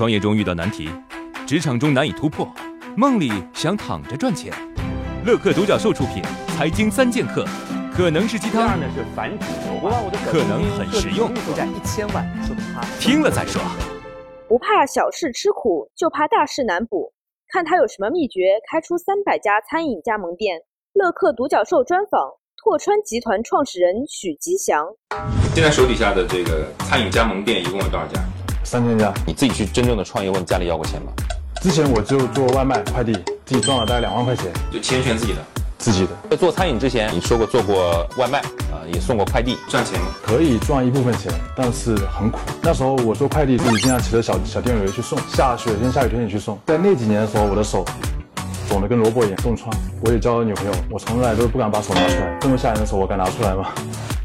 创业中遇到难题，职场中难以突破，梦里想躺着赚钱。乐客独角兽出品《财经三剑客》，可能是鸡汤，呢是反指可能很实用，负债一千万，说他听了再说。不怕小事吃苦，就怕大事难补。看他有什么秘诀，开出三百家餐饮加盟店。乐客独角兽专访拓川集团创始人许吉祥。现在手底下的这个餐饮加盟店一共有多少家？三千家。你自己去真正的创业，问家里要过钱吗？之前我就做外卖快递，自己赚了大概两万块钱，就钱全自己的，自己的。在做餐饮之前，你说过做过外卖啊，也送过快递，赚钱吗？可以赚一部分钱，但是很苦。那时候我做快递，自己经常骑着小小电驴去送，下雪天下雨天也去送。在那几年的时候，我的手肿得跟萝卜一样，冻疮。我也交了女朋友，我从来都不敢把手拿出来，这么吓人的手我敢拿出来吗？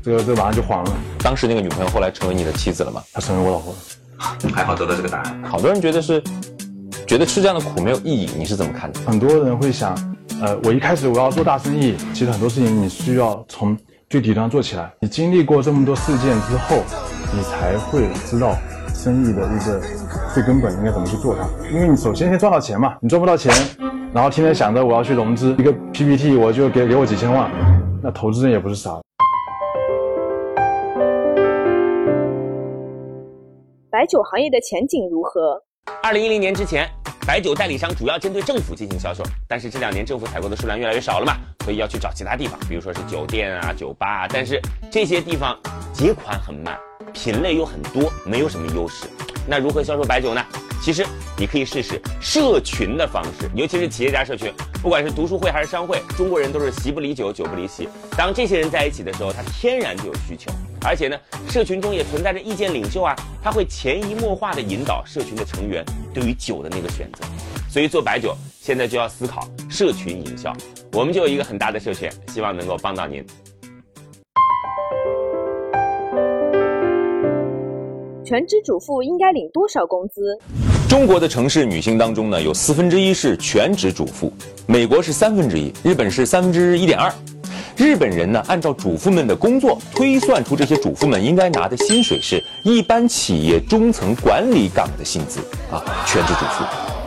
这个这个马上就黄了。当时那个女朋友后来成为你的妻子了吗？她成为我老婆了。还好得到这个答案。好多人觉得是，觉得吃这样的苦没有意义，你是怎么看的？很多人会想，呃，我一开始我要做大生意，其实很多事情你需要从最底端做起来。你经历过这么多事件之后，你才会知道生意的一个最根本应该怎么去做它。因为你首先先赚到钱嘛，你赚不到钱，然后天天想着我要去融资，一个 PPT 我就给给我几千万，那投资人也不是傻。白酒行业的前景如何？二零一零年之前，白酒代理商主要针对政府进行销售，但是这两年政府采购的数量越来越少了嘛，所以要去找其他地方，比如说是酒店啊、酒吧啊，但是这些地方结款很慢，品类又很多，没有什么优势。那如何销售白酒呢？其实你可以试试社群的方式，尤其是企业家社群，不管是读书会还是商会，中国人都是席不离酒，酒不离席。当这些人在一起的时候，他天然就有需求，而且呢，社群中也存在着意见领袖啊，他会潜移默化的引导社群的成员对于酒的那个选择。所以做白酒现在就要思考社群营销，我们就有一个很大的社群，希望能够帮到您。全职主妇应该领多少工资？中国的城市女性当中呢，有四分之一是全职主妇，美国是三分之一，日本是三分之一点二。日本人呢，按照主妇们的工作推算出这些主妇们应该拿的薪水是一般企业中层管理岗的薪资啊，全职主妇。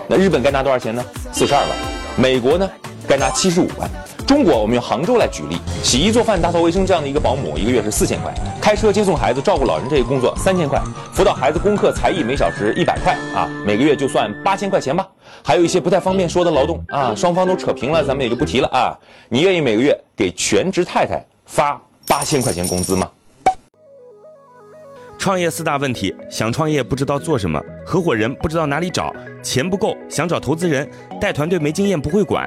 那日本该拿多少钱呢？四十二万。美国呢，该拿七十五万。中国，我们用杭州来举例，洗衣做饭、打扫卫生这样的一个保姆，一个月是四千块；开车接送孩子、照顾老人这些工作三千块；辅导孩子功课、才艺每小时一百块啊，每个月就算八千块钱吧。还有一些不太方便说的劳动啊，双方都扯平了，咱们也就不提了啊。你愿意每个月给全职太太发八千块钱工资吗？创业四大问题：想创业不知道做什么，合伙人不知道哪里找，钱不够想找投资人，带团队没经验不会管。